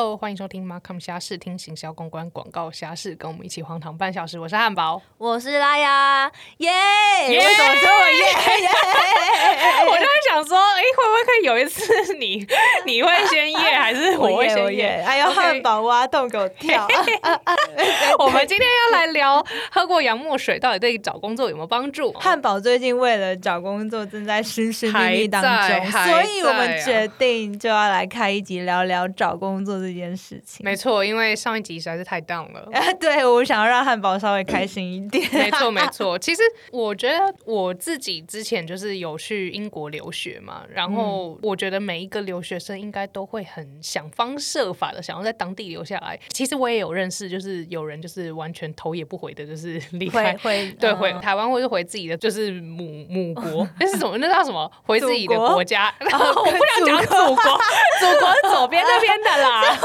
Hello，欢迎收听 Markham 虾视，听行销公关广告虾事，跟我们一起荒唐半小时。我是汉堡，我是拉雅，耶！耶为什么这么耶？我就在想说，哎、会不会可以有一次你你会先耶，还是我会先耶？哎呀，OK 汉堡挖洞给我跳！我们今天要来聊喝过洋墨水到底对找工作有没有帮助？汉堡最近为了找工作正在寻寻觅觅当中，所以我们决定就要来开一集聊聊找工作这件事情。没错，因为上一集实在是太 down 了。啊，对我想要让汉堡稍微开心一点。没错，没错。其实我觉得我自己之前就是有去英国留学嘛，然后我觉得每一个留学生应该都会很想方设法的想要在当地留下来。其实我也有认识，就是有人就是完全头也不回的，就是离开会。对，嗯回台湾或者回自己的就是母母国，那是什么？那叫什么？回自己的祖国国家。我不想讲祖国，祖国是左边那边的啦。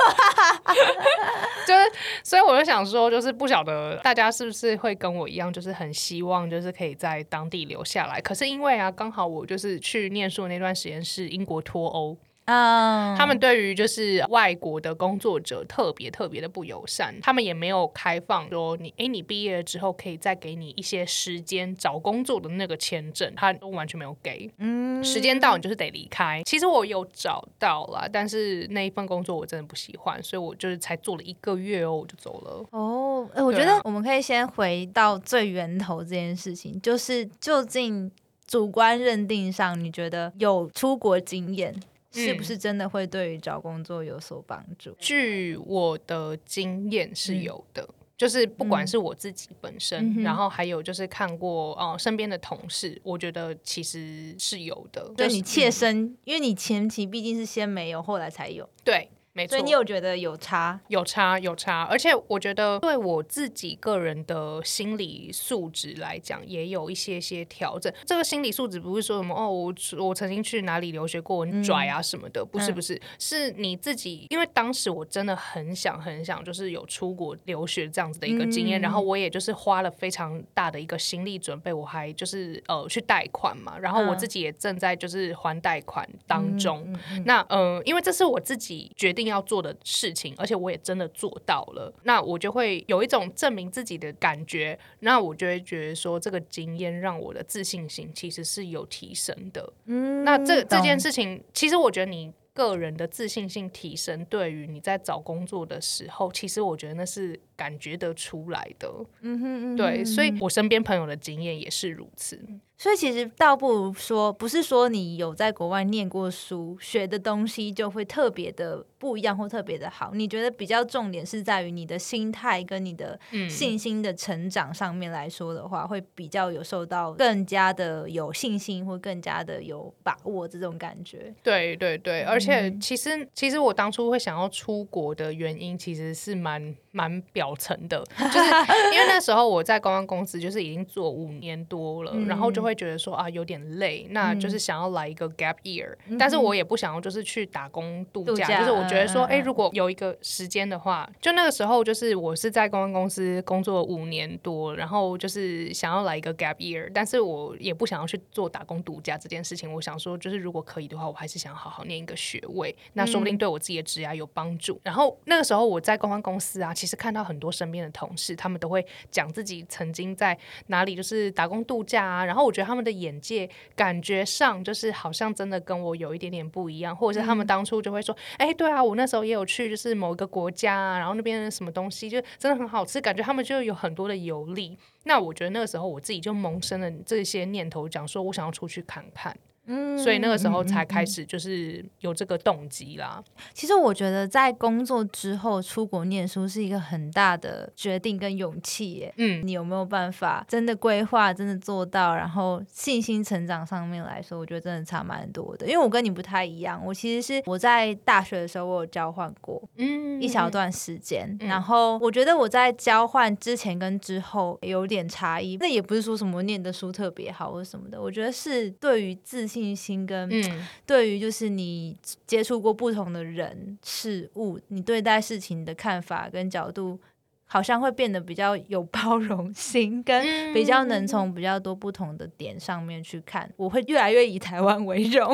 就是，所以我就想说，就是不晓得大家是不是会跟我一样，就是很希望就是可以在当地留下来。可是因为啊，刚好我就是去念书的那段时间是英国脱欧，嗯，他们对于就是外国的工作者特别特别的不友善，他们也没有开放说你诶，你毕业了之后可以再给你一些时间找工作的那个签证，他都完全没有给。嗯时间到你就是得离开。其实我有找到啦，但是那一份工作我真的不喜欢，所以我就是才做了一个月哦，我就走了。哦，哎、我觉得我们可以先回到最源头这件事情，就是究竟主观认定上，你觉得有出国经验，是不嗯是真的会对于找工作有所帮助？据我的经验是有的。就是不管是我自己本身，嗯然后还有就是看过呃身边的同事，我觉得其实是有的。就是你切身，因为你前期毕竟是先没有，后来才有，对，没错，所以你有觉得有差？有差有差，而且我觉得对我自己个人的心理素质来讲，也有一些些调整。这个心理素质不是说什么哦，我我曾经去哪里留学过，很拽啊什么的，不是嗯不是，是你自己，因为当时我真的很想很想，就是有出国留学这样子的一个经验，嗯然后我也就是花了非常大的一个心力准备，我还就是呃去贷款嘛，然后我嗯自己也正在就是还贷款当中。那呃，因为这是我自己决定要做的事情，而且我也真的做到了，那我就会有一种证明自己的感觉，那我就会觉得说，这个经验让我的自信心其实是有提升的。嗯那这这件事情，其实我觉得你。个人的自信心提升，对于你在找工作的时候，其实我觉得那是感觉得出来的。嗯哼嗯对，所以我身边朋友的经验也是如此。所以其实倒不如说，不是说你有在国外念过书，学的东西就会特别的不一样或特别的好。你觉得比较重点是在于你的心态跟你的嗯，信心的成长上面来说的话，会比较有受到更加的有信心或更加的有把握这种感觉。对对对，而且嗯其实其实我当初会想要出国的原因，其实是蛮蛮表层的，就是因为那时候我在公关公司就是已经做五年多了，然后就会觉得说啊有点累，那就是想要来一个 gap year，、但是我也不想要就是去打工度假，度假就是我觉得说，哎、如果有一个时间的话，就那个时候就是我是在公关公司工作五年多，然后就是想要来一个 gap year，但是我也不想要去做打工度假这件事情。我想说，就是如果可以的话，我还是想要好好念一个学位，那说不定对我自己的职涯有帮助。然后那个时候我在公关公司啊，其实看到很多身边的同事，他们都会讲自己曾经在哪里就是打工度假啊，然后我觉得他们的眼界感觉上就是好像真的跟我有一点点不一样，或者是他们当初就会说，哎、对啊，我那时候也有去就是某一个国家啊，然后那边什么东西就真的很好吃，感觉他们就有很多的游历。那我觉得那个时候我自己就萌生了这些念头，讲说我想要出去看看，嗯所以那个时候才开始就是有这个动机啦。其实我觉得在工作之后出国念书是一个很大的决定跟勇气耶。嗯，你有没有办法真的规划、真的做到？然后信心成长上面来说，我觉得真的差蛮多的。因为我跟你不太一样，我其实是我在大学的时候我有交换过嗯一小段时间，嗯然后我觉得我在交换之前跟之后有点差异。那也不是说什么念的书特别好或什么的，我觉得是对于自信心跟嗯对于就是你接触过不同的人事物，你对待事情的看法跟角度好像会变得比较有包容心，跟比较能从比较多不同的点上面去看。我会越来越以台湾为荣。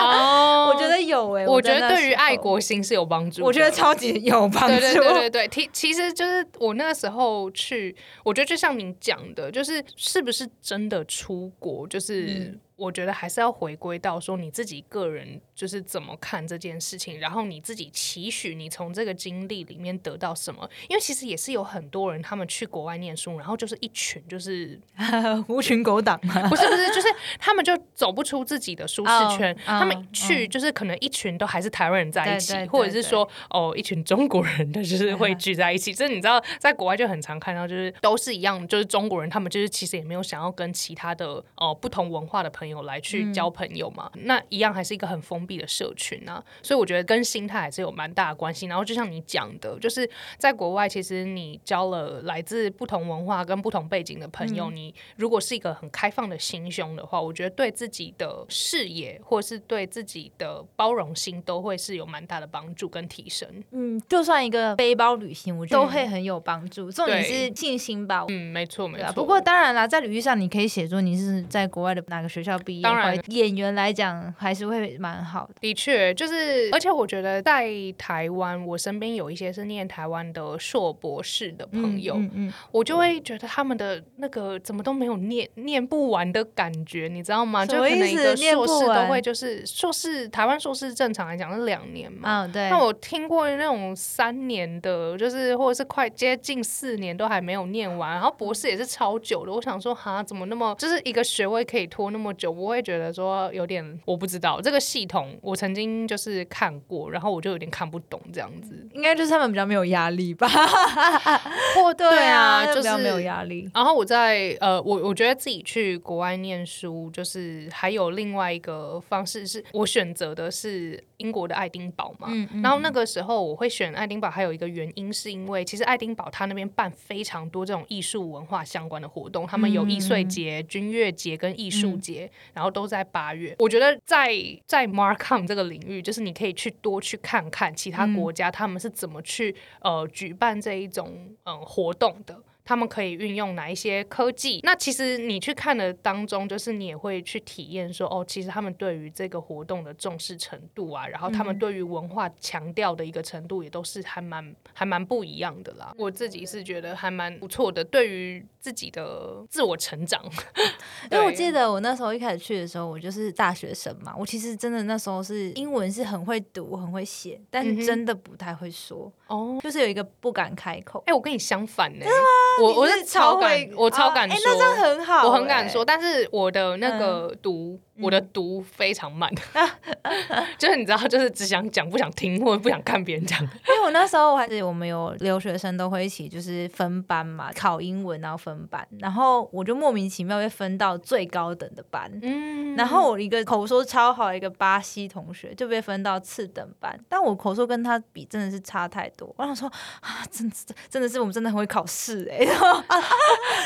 哦 我觉得有诶、我觉得对于爱国心是有帮助。我觉得超级有帮助。对对对对对，其其实就是我那个时候去，我觉得就像您讲的，就是是不是真的出国，就是。嗯我觉得还是要回归到说你自己个人就是怎么看这件事情，然后你自己期许你从这个经历里面得到什么。因为其实也是有很多人他们去国外念书，然后就是一群就是 狐群狗党嘛。不是不是，就是他们就走不出自己的舒适圈。哦他们嗯去就是可能一群都还是台湾人在一起，对对对或者是说哦一群中国人的就是会 聚在一起。这你知道，在国外就很常看到，就是都是一样，就是中国人他们就是其实也没有想要跟其他的哦、呃不同文化的朋友来去交朋友嘛，那一样还是一个很封闭的社群啊。所以我觉得跟心态还是有蛮大的关系。然后就像你讲的，就是在国外，其实你交了来自不同文化跟不同背景的朋友，你如果是一个很开放的心胸的话，我觉得对自己的视野或是对自己的包容心都会是有蛮大的帮助跟提升。嗯，就算一个背包旅行，我觉得都会很有帮助。重点是信心吧。嗯，没错没错。不过当然啦，在履历上你可以写作你是在国外的哪个学校毕业，当然演员来讲还是会蛮好的。的确，就是，而且我觉得在台湾，我身边有一些是念台湾的硕博士的朋友，嗯嗯我就会觉得他们的那个怎么都没有念念不完的感觉，你知道吗？就可能一个硕士都会就是硕士，台湾硕士正常来讲是两年嘛。嗯，对。那我听过那种三年的，就是或者是快接近四年都还没有念完，然后博士也是超久的。我想说，哈，怎么那么就是一个学位可以拖那么久？我会觉得说有点我不知道这个系统，我曾经就是看过，然后我就有点看不懂这样子。应该就是他们比较没有压力吧？或对啊，就是比较没有压力。然后我在呃，我我觉得自己去国外念书，就是还有另外一个方式，是我选择的是英国的爱丁堡嘛。嗯嗯然后那个时候我会选爱丁堡，还有一个原因是因为其实爱丁堡它那边办非常多这种艺术文化相关的活动，他们有易碎节、军乐节跟艺术节，然后都在八月。我觉得在在 Markham 这个领域，就是你可以去多去看看其他国家他们是怎么去呃举办这一种嗯、呃活动的。他们可以运用哪一些科技？那其实你去看的当中，就是你也会去体验说，哦，其实他们对于这个活动的重视程度啊，然后他们对于文化强调的一个程度，也都是还蛮还蛮不一样的啦。我自己是觉得还蛮不错的，对于自己的自我成长。因为我对记得我那时候一开始去的时候，我就是大学生嘛，我其实真的那时候是英文是很会读、很会写，但是真的不太会说，哦，就是有一个不敢开口。哎、我跟你相反呢、我我你是超敢会，我超敢哎、说，那真的很好、我很敢哎说，但是我的那个读，我的读非常慢，就是你知道，就是只想讲不想听，或者不想看别人讲。因为我那时候我还是我们有留学生都会一起就是分班嘛，考英文然后分班，然后我就莫名其妙被分到最高等的班。嗯然后我一个口说超好一个巴西同学就被分到次等班，但我口说跟他比真的是差太多。我想说啊，真的是真的是我们真的很会考试哎、然后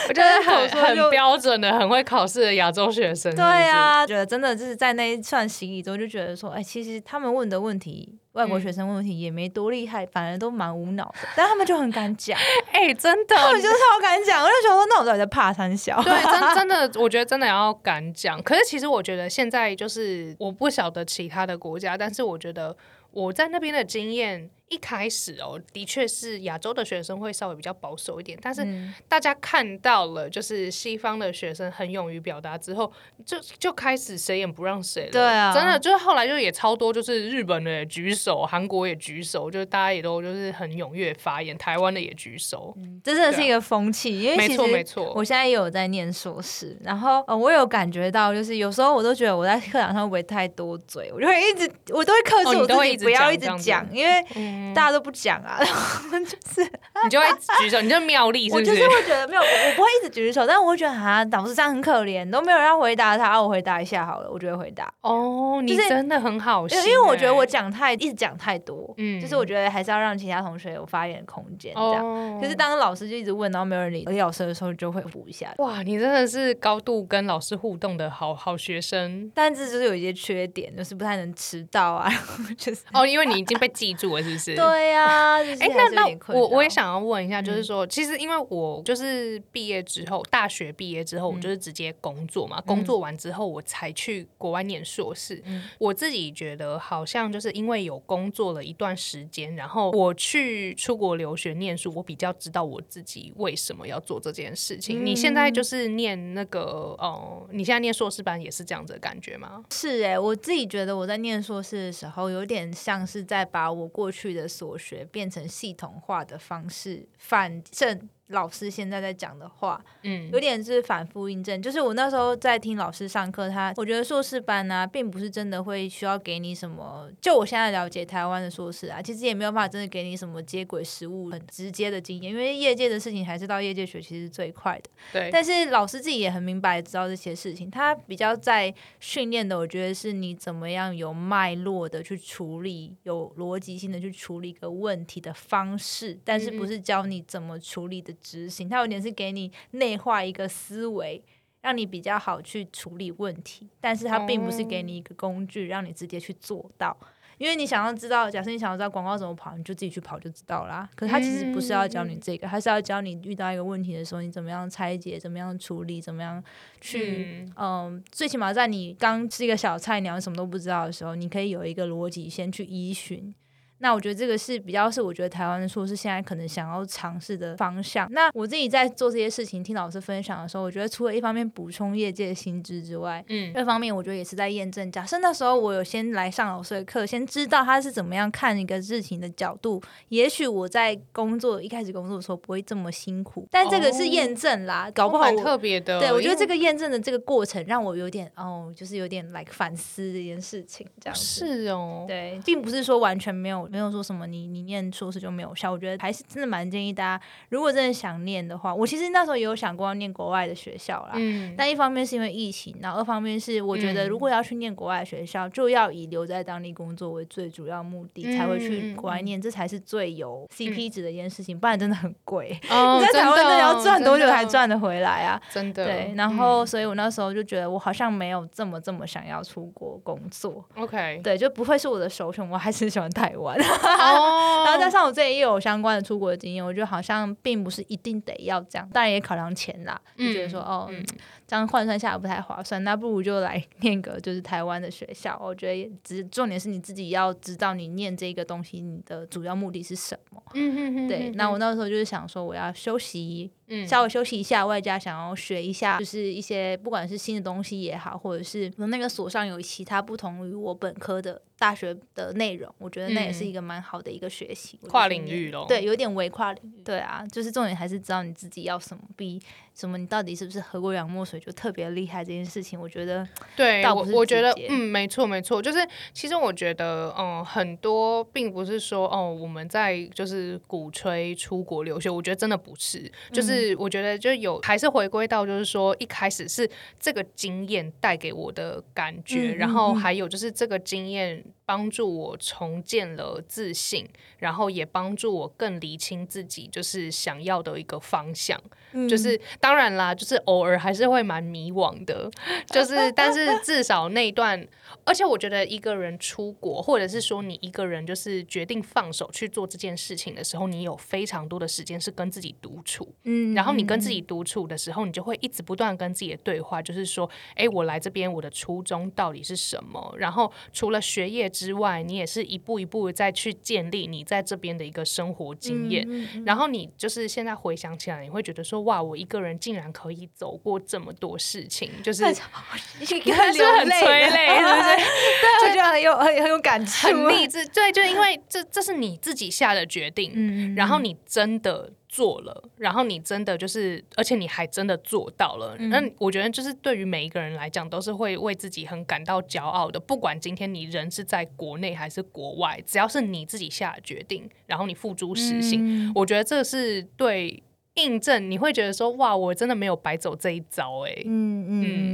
我觉得很很标准的、很会考试的亚洲学生。对啊，真的就是在那一串洗礼中，就觉得说，哎、其实他们问的问题，外国学生问问题也没多厉害，反而都蛮无脑的，但他们就很敢讲，哎、真的，他们就是超敢讲。我就想说，那我到底在怕三小？对，真 真的，我觉得真的要敢讲。可是其实我觉得现在就是我不晓得其他的国家，但是我觉得我在那边的经验，一开始哦，的确是亚洲的学生会稍微比较保守一点，但是嗯大家看到了，就是西方的学生很勇于表达之后，就就开始谁也不让谁了。对啊真的就是后来就也超多，就是日本的也举手，韩国也举手，就是大家也都就是很踊跃发言，台湾的也举手。这真的是一个风气，因为没错没错我现在也有在念硕士，然后呃，我有感觉到，就是有时候我都觉得我在课堂上会不会太多嘴，我就会一直，我都会克制我自己，不要一直讲因为嗯，大家都不讲啊，然后就是 你就会举手，你就妙力是不？我就是是会觉得没有，我我不会一直举手，但我会觉得啊，导师这样很可怜，都没有人要回答他，啊我回答一下好了，我就会回答。哦，你真的很好心欸，因为因为我觉得我讲太一直讲太多，嗯就是我觉得还是要让其他同学有发言的空间，这样。哦，可是当老师就一直问，然后没有人理李老师的时候，就会补一下。哇，你真的是高度跟老师互动的好好学生但这就是有一些缺点，就是不太能迟到啊，然后就是 哦，因为你已经被记住了，是不是？对呀，哎、哎那那我我也想要问一下，就是说，其实因为我就是毕业之后，大学毕业之后，我就是直接工作嘛，工作完之后我才去国外念硕士。我自己觉得好像就是因为有工作了一段时间，然后我去出国留学念书，我比较知道我自己为什么要做这件事情。你现在就是念那个哦、你现在念硕士班也是这样子的感觉吗？是哎、我自己觉得我在念硕士的时候，有点像是在把我过去的所学变成系统化的方式，反正老师现在在讲的话，嗯有点是反复印证。就是我那时候在听老师上课，他我觉得硕士班呢、并不是真的会需要给你什么。就我现在了解台湾的硕士啊，其实也没有办法真的给你什么接轨实务很直接的经验，因为业界的事情还是到业界学，其实是最快的。对，但是老师自己也很明白知道这些事情，他比较在训练的，我觉得是你怎么样有脉络的去处理，有逻辑性的去处理一个问题的方式，但是不是教你怎么处理的执行，它有点是给你内化一个思维。让你比较好去处理问题，但是它并不是给你一个工具，让你直接去做到。因为你想要知道，假设你想要知道广告怎么跑，你就自己去跑就知道啦。可是它其实不是要教你这个，它是要教你遇到一个问题的时候，你怎么样拆解，怎么样处理，怎么样去，嗯最起码在你刚是一个小菜鸟，什么都不知道的时候，你可以有一个逻辑先去依循。那我觉得这个是比较是我觉得台湾的硕士现在可能想要尝试的方向。那我自己在做这些事情，听老师分享的时候，我觉得除了一方面补充业界的薪资之外，嗯二方面我觉得也是在验证。假设那时候我有先来上老师的课，先知道他是怎么样看一个事情的角度，也许我在工作一开始工作的时候不会这么辛苦。但这个是验证啦，搞不好蛮我特别的。对，我觉得这个验证的这个过程让我有点哦，就是有点 like 反思这件事情，这样。是哦，对，并不是说完全没有没有说什么你你念硕士就没有效，我觉得还是真的蛮建议大家，如果真的想念的话，我其实那时候也有想过要念国外的学校啦。嗯，但一方面是因为疫情，然后二方面是我觉得嗯如果要去念国外的学校，就要以留在当地工作为最主要目的，才会嗯去国外念，这才是最有 CP 值的一件事情，不然真的很贵。哦 你在台湾真的要赚多久才？赚得回来啊？真的对，然后嗯所以我那时候就觉得我好像没有这么这么想要出国工作，OK，对，就不会是我的首选，我还是喜欢台湾。哦，然后加上我自己也有相关的出国的经验，我觉得好像并不是一定得要这样，当然也考量钱啦，就觉得说、哦，嗯这样换算下来不太划算，那不如就来念个就是台湾的学校。我觉得也只重点是你自己要知道你念这个东西，你的主要目的是什么。嗯哼哼对，那我那时候就是想说，我要休息，嗯稍微休息一下，外加想要学一下，就是一些不管是新的东西也好，或者是我那个所上有其他不同于我本科的大学的内容，我觉得那也是一个蛮好的一个学习，跨领域咯对，有点微跨领域。对啊，就是重点还是知道你自己要什么，比什么你到底是不是喝过洋墨水就特别厉害这件事情，我觉得 对，我我觉得嗯，没错没错，就是其实我觉得嗯，很多并不是说哦我们在就是鼓吹出国留学，我觉得真的不是，就是我觉得就有还是回归到就是说一开始是这个经验带给我的感觉，嗯然后还有就是这个经验帮助我重建了自信，然后也帮助我更理清自己就是想要的一个方向。就是当然啦，就是偶尔还是会蛮迷惘的，就是 但是至少那一段，而且我觉得一个人出国，或者是说你一个人就是决定放手去做这件事情的时候，你有非常多的时间是跟自己独处，嗯然后你跟自己独处的时候，你就会一直不断跟自己的对话，就是说，哎，我来这边我的初衷到底是什么？然后除了学业之外，你也是一步一步的再去建立你在这边的一个生活经验。嗯然后你就是现在回想起来，你会觉得说，哇，我一个人竟然可以走过这么多事情，就是太是 是很催泪？对不对？对，我觉得很有很很有感情，很励 志，对，就因为这这是你自己下的决定，嗯然后你真的做了，然后你真的就是，而且你还真的做到了。嗯那、我觉得，就是对于每一个人来讲，都是会为自己很感到骄傲的。不管今天你人是在国内还是国外，只要是你自己下的决定，然后你付诸实行，嗯我觉得这是对印证。你会觉得说，哇，我真的没有白走这一遭、欸，哎、嗯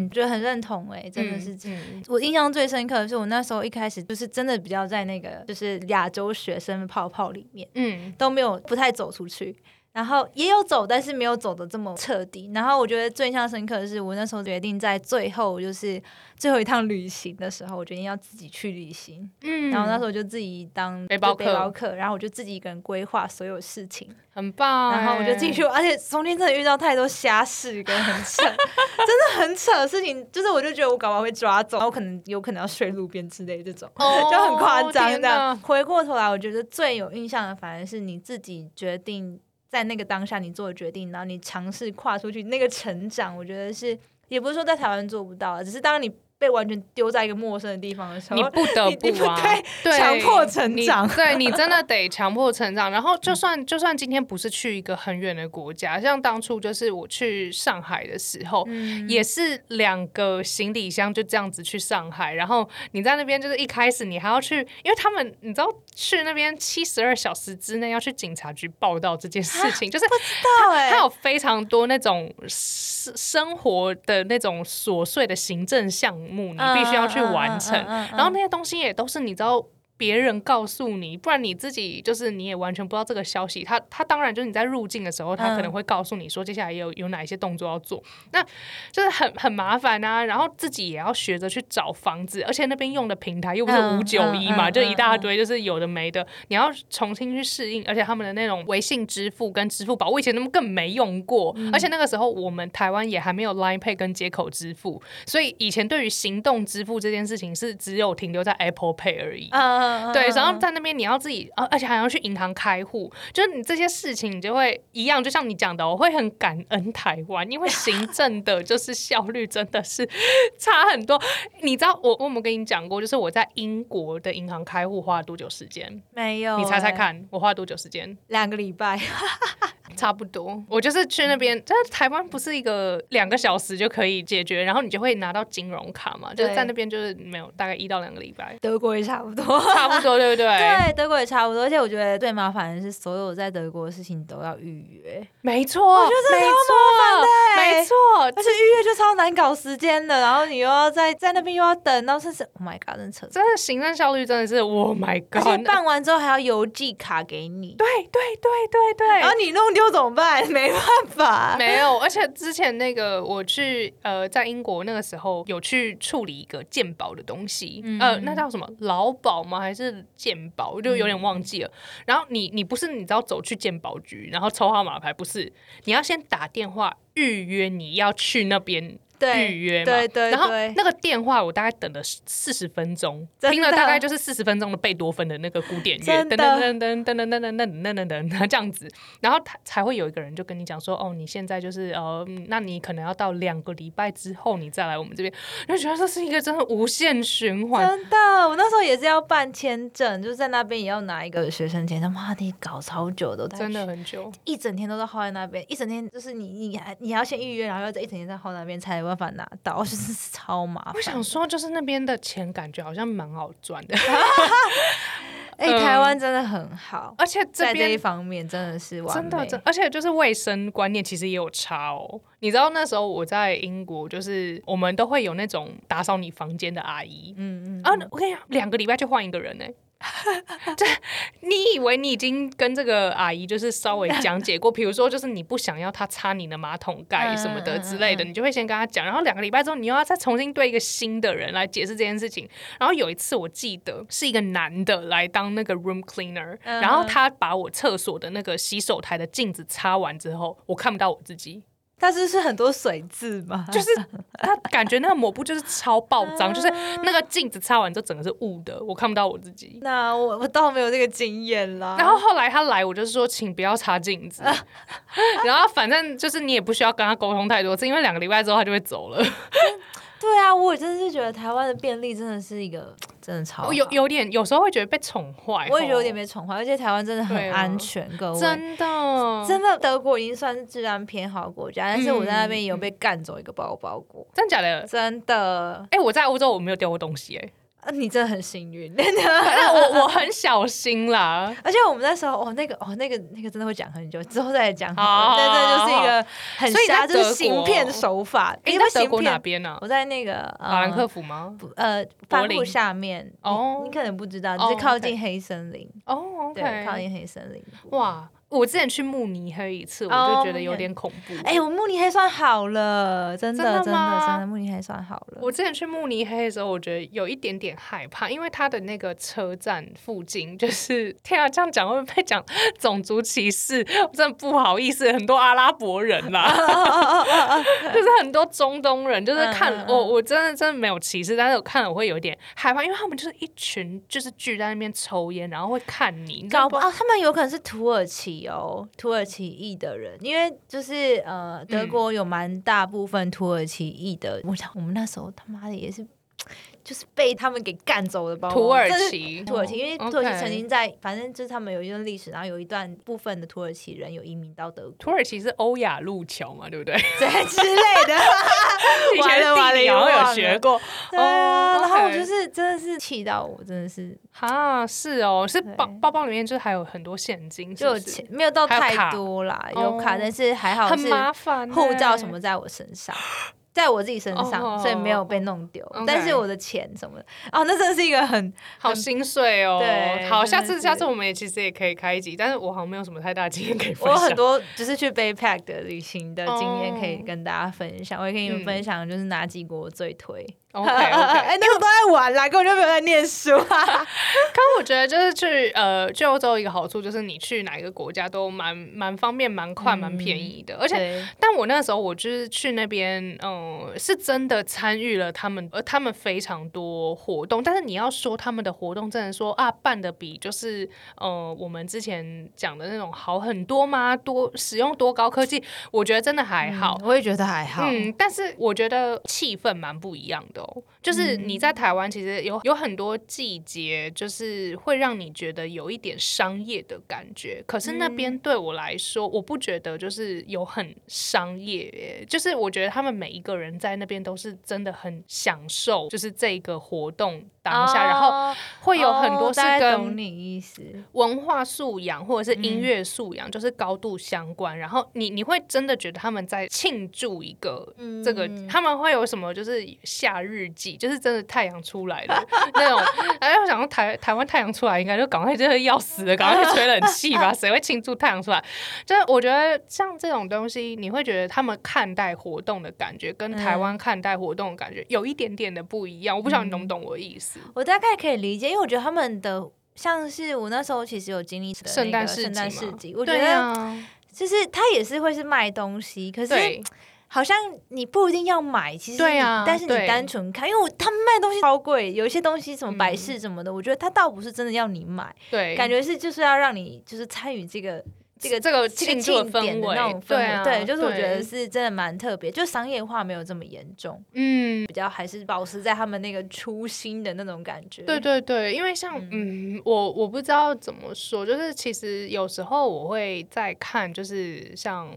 嗯，觉得很认同哎、真的是这样。嗯我印象最深刻的是，我那时候一开始就是真的比较在那个就是亚洲学生泡泡里面，嗯都没有不太走出去。然后也有走，但是没有走的这么彻底。然后我觉得最印象深刻的是，我那时候决定在最后就是最后一趟旅行的时候，我决定要自己去旅行。嗯然后那时候就自己当背包就背包客客，然后我就自己一个人规划所有事情。很棒欸，然后我就进去，而且中间真的遇到太多瞎事跟很扯，真的很扯的事情，就是我就觉得我搞不好会抓走，然后我可能有可能要睡路边之类这种。哦就很夸张天这样。回过头来，我觉得最有印象的反而是你自己决定在那个当下你做的决定，然后你尝试跨出去那个成长，我觉得是也不是说在台湾做不到，只是当你被完全丢在一个陌生的地方的时候，你不得 不啊，对，强迫成长对你真的得 强迫成长。然后就算就算今天不是去一个很远的国家，像当初就是我去上海的时候，嗯也是两个行李箱就这样子去上海，然后你在那边就是一开始你还要去，因为他们你知道去那边七十二小时之内要去警察局报道这件事情，就是到哎、它有非常多那种生生活的那种琐碎的行政项目，你必须要去完成。嗯嗯嗯嗯嗯然后那些东西也都是你知道。别人告诉你，不然你自己就是你也完全不知道这个消息。他他当然就是你在入境的时候，他可能会告诉你说接下来有有哪一些动作要做，那就是很很麻烦啊。然后自己也要学着去找房子，而且那边用的平台又不是嗯五九一嘛，嗯嗯就一大堆就是有的没的，你要重新去适应。而且他们的那种微信支付跟支付宝，我以前他们更没用过，嗯而且那个时候我们台湾也还没有 Line Pay 跟接口支付，所以以前对于行动支付这件事情是只有停留在 Apple Pay 而已。嗯对，然后嗯在那边你要自己，呃，而且还要去银行开户，就是你这些事情，你就会一样，就像你讲的，我会很感恩台湾，因为行政的就是效率真的是 差很多。你知道我我有没有跟你讲过，就是我在英国的银行开户花了多久时间？没有、你猜猜欸，看，我花了多久时间？两个礼拜，差不多，我就是去那边，在台湾不是一个两个小时就可以解决，然后你就会拿到金融卡嘛，就是在那边就是没有大概一到两个礼拜，德国也差不多。差不多，对不对？对，德国也差不多，而且我觉得最麻烦的是，所有在德国的事情都要预约，没错，我觉得超麻烦的欸没错，而且预约就超难搞时间的，然后你又要在在那边又要等，然后甚至 Oh my God，真的扯。真的行政效率真的是，Oh my God！且办完之后还要邮寄卡给你，对对对对对，然后你弄丢怎么办？没办法，没有，而且之前那个我去呃，在英国那个时候有去处理一个鉴宝的东西，嗯呃，那叫什么劳保吗？还是鉴宝？我就有点忘记了。然后你你不是你知道走去鉴宝局，然后抽号码牌，不是，你要先打电话预约你要去那边。对预约嘛，对对然后对。那个电话我大概等了四十分钟，听了大概就是四十分钟的贝多芬的那个古典乐，噔噔噔噔噔噔噔噔噔噔噔噔这样子，然后他才会有一个人就跟你讲说，哦，你现在就是呃，嗯那你可能要到两个礼拜之后你再来我们这边，就觉得这是一个真的无限循环。真的，我那时候也是要办签证，就是在那边也要拿一个学生签证，妈的搞超久的，真的很久，一整天都在耗在那边，一整天就是你你还你还要先预约，然后要在一整天在耗那边才有办法拿到，就是超麻烦。我想说，就是那边的钱感觉好像蛮好赚的，哎、嗯。台湾真的很好，而且这在这一方面真的是真的，真而且就是卫生观念其实也有差哦。你知道那时候我在英国，就是我们都会有那种打扫你房间的阿姨，嗯嗯啊，我跟你讲，两个礼拜就换一个人呢、这你以为你已经跟这个阿姨就是稍微讲解过，比如说就是你不想要她擦你的马桶盖什么的之类的，你就会先跟她讲，然后两个礼拜之后你又要再重新对一个新的人来解释这件事情。然后有一次我记得是一个男的来当那个 room cleaner，嗯然后他把我厕所的那个洗手台的镜子擦完之后，我看不到我自己。它是是很多水渍嘛，就是他感觉那个抹布就是超爆脏，就是那个镜子擦完之后整个是雾的，我看不到我自己。那我我倒没有这个经验啦。然后后来他来，我就是说，请不要擦镜子。然后反正就是你也不需要跟他沟通太多次，因为两个礼拜之后他就会走了。对啊，我真的是觉得台湾的便利真的是一个真的超好我有有点，有时候会觉得被宠坏。我也觉得有点被宠坏，而且台湾真的很安全，各位。真的真的，德国已经算是治安偏好的国家，但是我在那边有被干走一个包包过，真假的？真的。哎、我在欧洲我没有丢过东西、哎，啊，你真的很幸运。但我我很小心啦。而且我们那时候，哦，那个，哦，那个，那个真的会讲很久，之后再讲好好了。对，这就是一个很所以在瞎，就是行骗手法。你在德国哪边呢、我在那个法兰克呃福吗？不呃柏帆布林下面，你哦你可能不知道，哦就是靠近黑森林，哦，OK，对，靠近黑森林。哇，我之前去慕尼黑一次，我哦就觉得有点恐怖。哎、我慕尼黑算好了，真的真的真的慕尼黑算好了。我之前去慕尼黑的时候，我觉得有一点点害怕，因为它的那个车站附近，就是天啊，这样讲会不会讲 种族歧视？我真的不好意思，很多阿拉伯人啦，就是很多中东人，就是看嗯嗯嗯我，我真的真的没有歧视，但是我看了我会有点害怕，因为他们就是一群就是聚在那边抽烟，然后会看你，你知道不？搞不哦，他们有可能是土耳其哦，土耳其裔的人，因为就是呃，德国有蛮大部分土耳其裔的。我想我们那时候他妈的也是，就是被他们给干走的包？土耳其，土耳其，因为哦土耳其曾经在，反正就是他们有一段历史，然后有一段部分的土耳其人有移民到德国，土耳其是欧亚路桥嘛，对不对？对之类的。以前地理好像有学过。对啊，哦然后我就是真的是气到我，真的是。啊，是哦，是包包包里面就是还有很多现金，就有钱，没有到太多啦，有卡，哦。但是还好很是麻烦欸，护照什么在我身上，在我自己身上，哦所以没有被弄丢。但是我的钱什么的，哦，那真的是一个很 好心碎哦。对好，下次下次我们也其实也可以开一集，但是我好像没有什么太大经验可以分享。我有很多就是去 Baypack 的旅行的经验哦可以跟大家分享，我也可以分享，就是哪几国我最推。OK OK。哎，那个都在玩啦，根本就没有在念书啊。可我觉得就是去呃去欧洲一个好处就是你去哪一个国家都蛮蛮方便、蛮快、蛮便宜的，而且。但我那时候我就是去那边，嗯，是真的参与了他们，呃，他们非常多活动。但是你要说他们的活动，真的说啊，办的比就是呃我们之前讲的那种好很多吗？多使用多高科技，我觉得真的还好。嗯我也觉得还好。嗯，但是我觉得气氛蛮不一样的哦。就是你在台湾，其实有有很多季节，就是会让你觉得有一点商业的感觉。可是那边对我来说，我不觉得就是有很商业耶，就是我觉得他们每一个人在那边都是真的很享受，就是这个活动当下，然后哦会有很多是跟你意思。文化素养或者是音乐素养，就是高度相关。然后你你会真的觉得他们在庆祝一个这个，嗯他们会有什么就是夏日祭，就是真的太阳出来了那种。哎，我想说台台湾太阳出来，应该就赶快真的要死了，赶快去吹冷气吧，谁会庆祝太阳出来？就是我觉得像这种东西，你会觉得他们看待活动的感觉跟台湾看待活动的感觉有一点点的不一样。我不晓得你懂不懂我的意思？我大概可以理解，因为我觉得他们的像是我那时候其实有经历的圣诞圣诞市集，我觉对得呀就是他也是会是卖东西，可是对。好像你不一定要买，其实对啊但是你单纯看，因为我他们卖东西超贵，有一些东西什么嗯摆饰什么的，我觉得他倒不是真的要你买，对，感觉是就是要让你就是参与这个。这个这个这个庆祝的那种氛围，对，就是我觉得是真的蛮特别，就商业化没有这么严重，嗯，比较还是保持在他们那个初心的那种感觉。对对对，因为像嗯我我不知道怎么说，就是其实有时候我会在看，就是像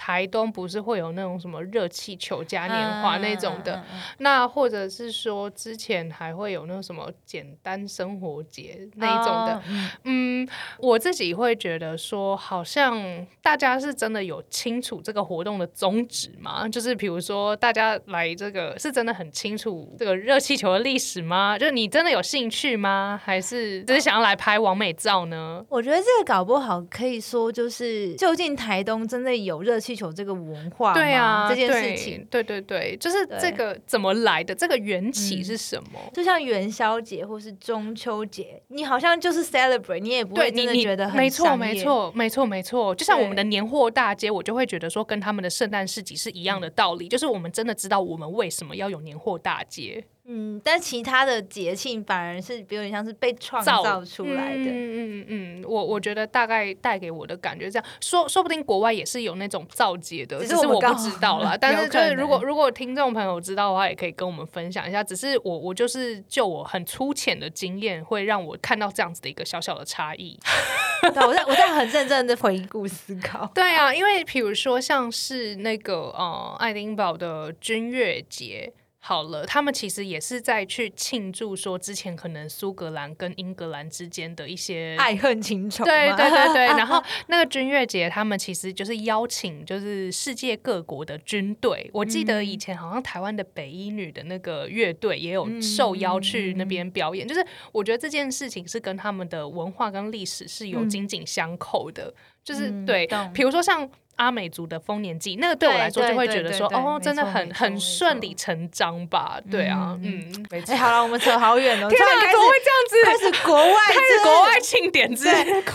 台东不是会有那种什么热气球嘉年华那种的，那或者是说之前还会有那种什么简单生活节那一种的，哦嗯嗯，我自己会觉得说，好像大家是真的有清楚这个活动的宗旨吗？就是比如说，大家来这个是真的很清楚这个热气球的历史吗？就是你真的有兴趣吗？还是只是想要来拍完美照呢？我觉得这个搞不好可以说，就是究竟台东真的有热气球这个文化吗？对啊，这件事情。对对对，就是对这个怎么来的？这个缘起嗯是什么？就像元宵节或是中秋节，你好像就是 celebrate，你也不会真对你，觉得很没错。没错，没错，没错。就像我们的年货大街，我就会觉得说，跟他们的圣诞市集是一样的道理，就是我们真的知道我们为什么要有年货大街嗯，但其他的节庆反而是有点像是被创造出来的。嗯嗯嗯，我我觉得大概带给我的感觉这样，说说不定国外也是有那种造节的，只只是我不知道啦。但是就是如果如果听众朋友知道的话，也可以跟我们分享一下。只是我我就是就我很粗浅的经验，会让我看到这样子的一个小小的差异。对，我在我在很认真的回顾思考。对啊，因为比如说像是那个呃爱丁堡的君悦节。好了，他们其实也是在去庆祝说之前可能苏格兰跟英格兰之间的一些爱恨情仇，对对对对，然后 那个军乐节，他们其实就是邀请，就是世界各国的军队。我记得以前好像台湾的北一女的那个乐队也有受邀去那边表演。就是我觉得这件事情是跟他们的文化跟历史是有紧紧相扣的。就是对，比如说像。阿美族的丰年祭，那个对我来说就会觉得说，哦，真的很很顺理成章吧？对啊，嗯，哎，好了，我们扯好远了，天哪，怎么会这样子？开始国外，开始国外庆典之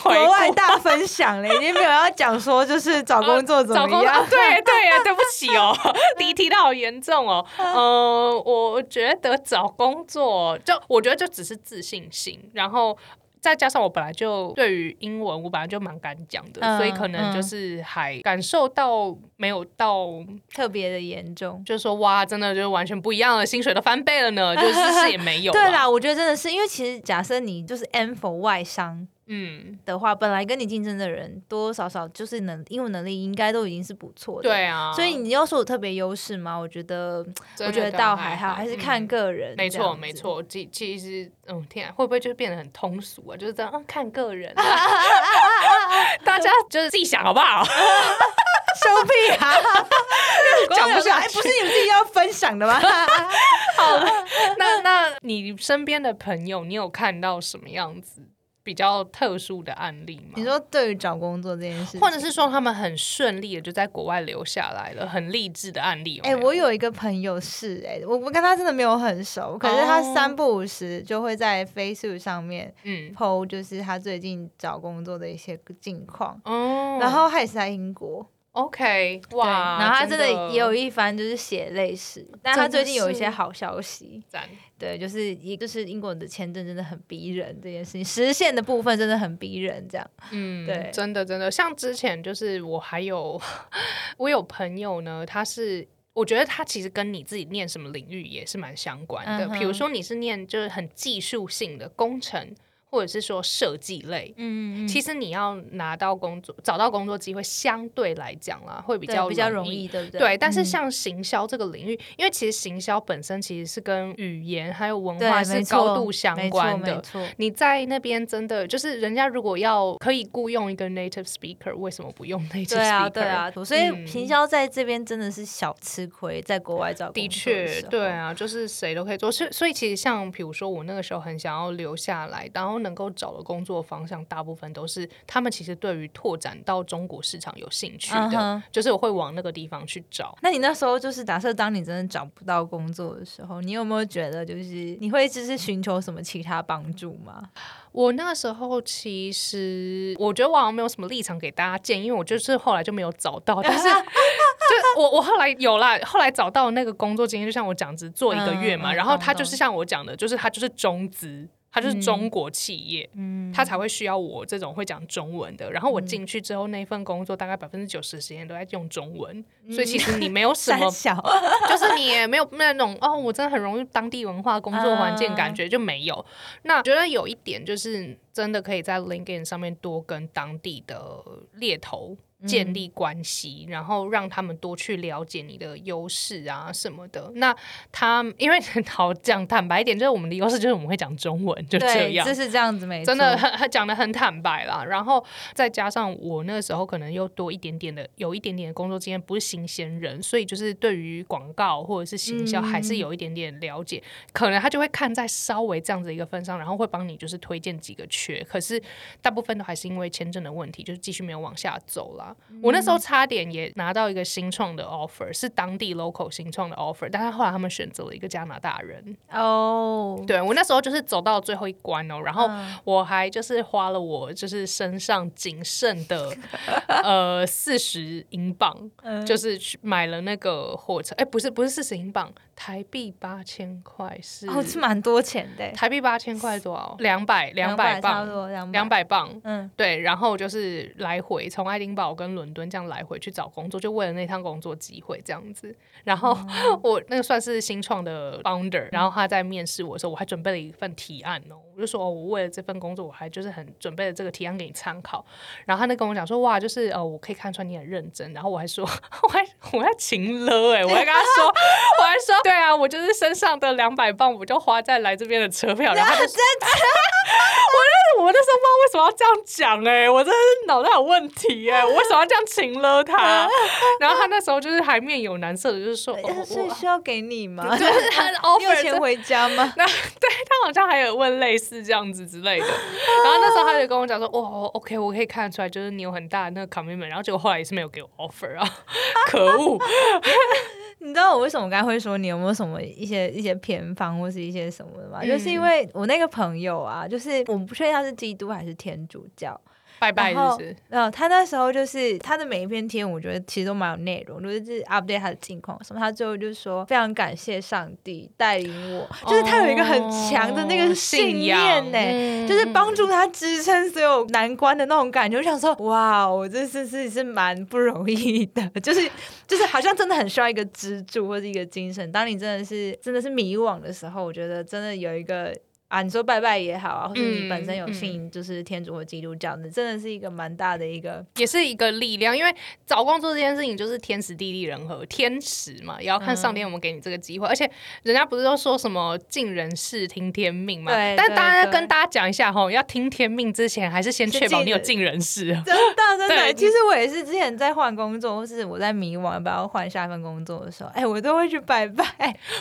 国外大分享了，已经没有要讲说就是找工作怎么样？对对，对不起哦，离题的好严重哦。呃，我觉得找工作，就我觉得就只是自信心，然后。再加上我本来就对于英文，我本来就蛮敢讲的，所以可能就是还感受到没有到特别的严重，就是说哇，真的就完全不一样了，薪水都翻倍了呢，就是是也没有。对啦，我觉得真的是，因为其实假设你就是 M for 外商。嗯的话，本来跟你竞争的人多多少少就是能英文能力应该都已经是不错的，对啊。所以你要说有特别优势吗？我觉得，我觉得倒还好，还是看个人。没错，没错。其其实，嗯，天，啊会不会就变得很通俗啊？就是这样，啊看个人。大家就是自己想好不好？收屁啊！讲不下来，不是你们自己要分享的吗？好，那那你身边的朋友，你有看到什么样子？比较特殊的案例吗？你说对于找工作这件事，或者是说他们很顺利的就在国外留下来了，很励志的案例。哎，我有一个朋友是哎，我我跟他真的没有很熟，可是他三不五时就会在 Facebook 上面嗯 PO，就是他最近找工作的一些近况。哦，然后他也是在英国。OK，哇，然后他真的也有一番就是血泪史，但他最近有一些好消息。对，就是一个是英国的签证真的很逼人，这件事情实现的部分真的很逼人，这样。嗯，对，真的真的，像之前就是我还有 我有朋友呢，他是我觉得他其实跟你自己念什么领域也是蛮相关的，比如说你是念就是很技术性的工程。或者是说设计类，嗯，其实你要拿到工作、找到工作机会，相对来讲啦，会比较比较容易，对不对？对。但是像行销这个领域，因为其实行销本身其实是跟语言还有文化是高度相关的。没错，你在那边真的就是人家如果要可以雇佣一个 native speaker，为什么不用 native speaker？对啊，对啊。所以行销在这边真的是小吃亏，在国外找的确对啊，就是谁都可以做。所以，所以其实像比如说我那个时候很想要留下来，然后。能够找的工作方向，大部分都是他们其实对于拓展到中国市场有兴趣的，就是我会往那个地方去找。那你那时候就是假设，当你真的找不到工作的时候，你有没有觉得就是你会就是寻求什么其他帮助吗？我那个时候其实我觉得我好像没有什么立场给大家建议，因为我就是后来就没有找到，但是 就我我后来有啦，后来找到那个工作经验，就像我讲，只做一个月嘛，然后他就是像我讲的，就是他就是中资。它就是中国企业，它才会需要我这种会讲中文的。然后我进去之后，那份工作大概百分之九十时间都在用中文，所以其实你没有 什么，就是你也没有那种哦，我真的很容易当地文化工作环境感觉就没有。那觉得有一点就是真的可以在 LinkedIn 上面多跟当地的猎头。建立关系，然后让他们多去了解你的优势啊什么的。那他因为 好讲坦白一点，就是我们的优势就是我们会讲中文，就这样，就是这样子，没真的很很讲的很坦白啦。然后再加上我那个时候可能又多一点点的，有一点点的工作经验，不是新鲜人，所以就是对于广告或者是行销还是有一点点了解。可能他就会看在稍微这样子一个份上，然后会帮你就是推荐几个缺。可是大部分都还是因为签证的问题，就是继续没有往下走了。我那时候差点也拿到一个新创的 offer，是当地 local 新创的 offer，但是后来他们选择了一个加拿大人。哦，对我那时候就是走到最后一关哦，然后我还就是花了我就是身上仅剩的 呃四十英镑，就是去买了那个火车。哎，不是不是四十英镑，台币八千块是哦，是蛮多钱的。台币八千块多少？两百两百磅，两百磅。嗯，对，然后就是来回从爱丁堡跟跟伦敦这样来回去找工作，就为了那趟工作机会这样子。然后哦 我那个算是新创的 founder，然后他在面试我的时候，我还准备了一份提案哦，我就说、哦、我为了这份工作，我还就是很准备了这个提案给你参考。然后他那跟我讲说，哇，就是呃，我可以看出来你很认真。然后我还说，我还我还勤了哎、我还跟他说，我还说，对啊，我就是身上的两百磅，我就花在来这边的车票。然后他就真的 我那时候不知道为什么要这样讲哎、我真的是脑袋有问题哎、我为什么要这样勤了他？然后他那时候就是还面有难色的，就是说，哦、我所以需要给你吗？就是他的 offer 钱回家吗？那对他好像还有问类似这样子之类的，然后那时候他就跟我讲说，哇，OK，我可以看得出来，就是你有很大的那个 commitment，然后结果后来也是没有给我 offer 啊，可恶，你知道我为什么刚才会说你有没有什么一些一些偏方或是一些什么的吗？嗯就是因为我那个朋友啊，就是我不确定他是基督还是天主教，拜拜是不是？呃，他那时候就是他的每一篇贴，我觉得其实都蛮有内容，就是 update 他的近况什么。他最后就说非常感谢上帝带领我，就是他有一个很强的那个哦信念仰呢、嗯就是帮助他支撑所有难关的那种感觉。我想说，哇，我这是是是蛮不容易的，就是就是好像真的很需要一个支柱或者一个精神。当你真的是真的是迷惘的时候，我觉得真的有一个。啊，你说拜拜也好啊，或者你本身有嗯信就是天主或基督教的，真的是一个蛮大的一个也是一个力量，因为找工作这件事情就是天时地利人和，天时嘛，也要看上天有没有给你这个机会。而且人家不是都说什么尽人事听天命嘛？对对但当然跟大家讲一下哈，要听天命之前，还是先确保你有尽人尽人事。真的真的，其实我也是之前在换工作，或是我在迷惘要不要换下一份工作的时候，哎、我都会去拜拜。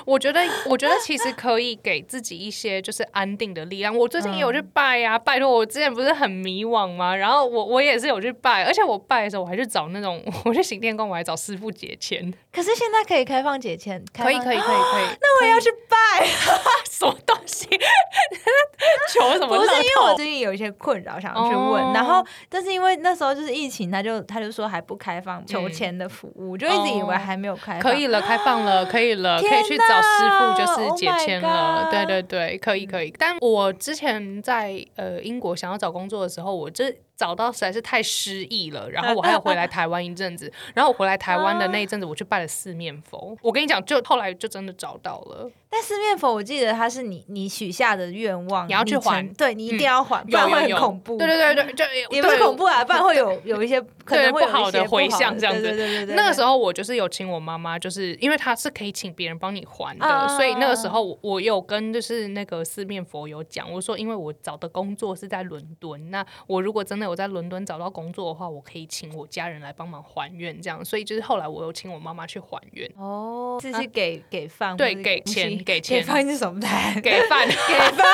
我觉得，我觉得其实可以给自己一些就是安定的力量。我最近也有去拜呀、拜托，我之前不是很迷惘吗？然后我我也是有去拜，而且我拜的时候我还去找那种，我去行天宫，我还找师傅解签。可是现在可以开放解签，可以，可以，可以，可以。那我也要去拜。什么东西？求什么乐不是因为我？最近有一些困扰，想要去问，哦然后但是因为那时候就是疫情，他就他就说还不开放求签的服务，我就一直以为还没有开放。可以了，开放了，可以了，可以去找师傅，就是解签 Oh 了。对对对，可以可以。但我之前在呃英国想要找工作的时候，我这找到实在是太失意了，然后我还要回来台湾一阵子，然后我回来台湾的那一阵子，我去拜了四面佛。我跟你讲，就后来就真的找到了。但四面佛，我记得它是你你许下的愿望，你要去成还对你一定要还，不然会很恐怖。对对对对，就 也不是恐怖啊，不然会有有一些 可能会不好的回好响这样子对对对那个时候候我就是有请我妈妈，就是因为她是可以请别人帮你还的，啊所以那个时候我我有跟就是那个四面佛有讲，我说因为我找的工作是在伦敦，那我如果真的有在伦敦找到工作的话，我可以请我家人来帮忙还愿，这样，所以就是后来我有请我妈妈去还愿，哦，这是给给饭，对给钱给钱。给饭是什么菜？给饭。给饭。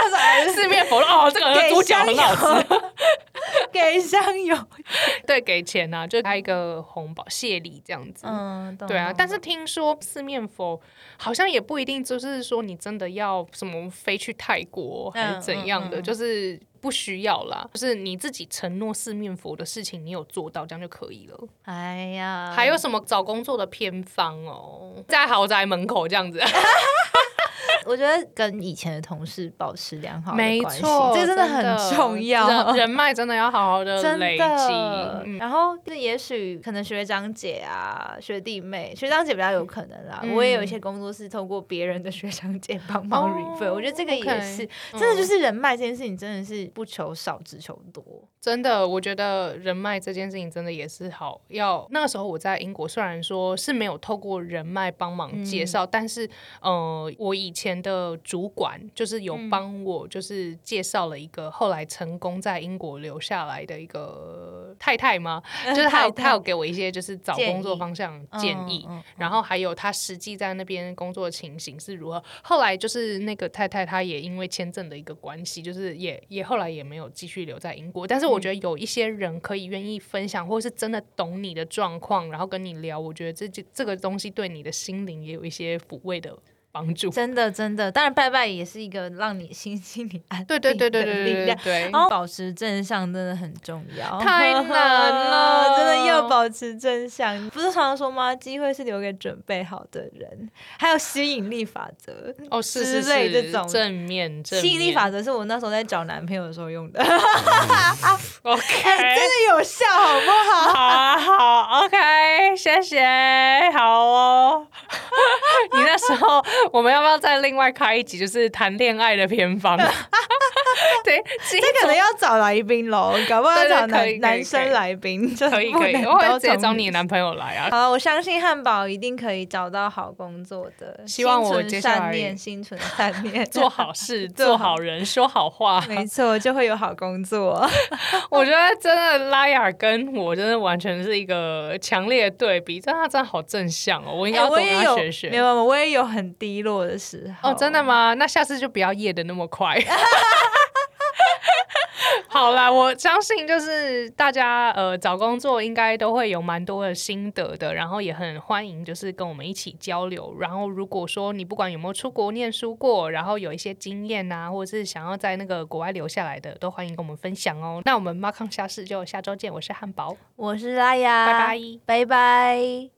是四面佛哦，这个给猪脚很好吃，吃，给香油。对，给钱啊，就开一个红包谢礼这样子，嗯，对啊，但是听说四面佛好像也不一定，就是说你真的要什么飞去泰国还是怎样的，嗯嗯嗯。就是不需要啦，就是你自己承诺四面佛的事情，你有做到，这样就可以了。哎呀，还有什么找工作的偏方哦，在豪宅门口这样子，我觉得跟以前的同事保持良好的没错，这真的很重要。人人脉真的要好好的真累积。然后就也许可能学长姐啊、学弟妹，学长姐比较有可能啦。嗯我也有一些工作是透过别人的学长姐帮忙哦 refer，、我觉得这个也是，嗯真的就是人脉这件事情，真的是不求少，只求多。真的，我觉得人脉这件事情真的也是好要。那个时候我在英国，虽然说是没有透过人脉帮忙介绍，但是呃，我以前的主管就是有帮我，就是介绍了一个后来成功在英国留下来的一个太太吗？就是他有他有给我一些就是找工作方向建议，然后还有他实际在那边工作的情形是如何。后来就是那个太太，她也因为签证的一个关系，就是也也后来也没有继续留在英国。但是我觉得有一些人可以愿意分享，或是真的懂你的状况，然后跟你聊，我觉得这这这个东西对你的心灵也有一些抚慰的帮助。真的真的，当然拜拜也是一个让你心心里安对对对对定的对力量。对对对然。后 保持正向真的很重要，太难了真的要保持正向。不是常常说吗？机会是留给准备好的人，还有吸引力法则。哦，是是之类是，这种正面正吸引力法则是我那时候在找男朋友的时候用的，OK，真的有效，好不好？好好，OK，谢谢，好哦。之后我们要不要再另外开一集，就是谈恋爱的偏方？对，这这可能要找来宾喽，搞不好找男男生来宾，可以可以，我会直接找你男朋友来啊。好，我相信汉堡一定可以找到好工作的。希望我心存接下来善念，心存善念，做好事，做好人，说好话。没错，就会有好工作。我觉得真的拉雅跟我真的完全是一个强烈的对比，但他真的好正向哦，我应该哎要多跟他学学。没有，我也有很低落的时候。哦，真的？吗？那下次就不要夜的那么快。好啦，我相信就是大家呃找工作应该都会有蛮多的心得的，然后也很欢迎就是跟我们一起交流。然后如果说你不管有没有出国念书过，然后有一些经验啊、或者是想要在那个国外留下来的，都欢迎跟我们分享哦。那我们马康下市就下周见，我是汉堡，我是拉雅，拜拜。拜拜。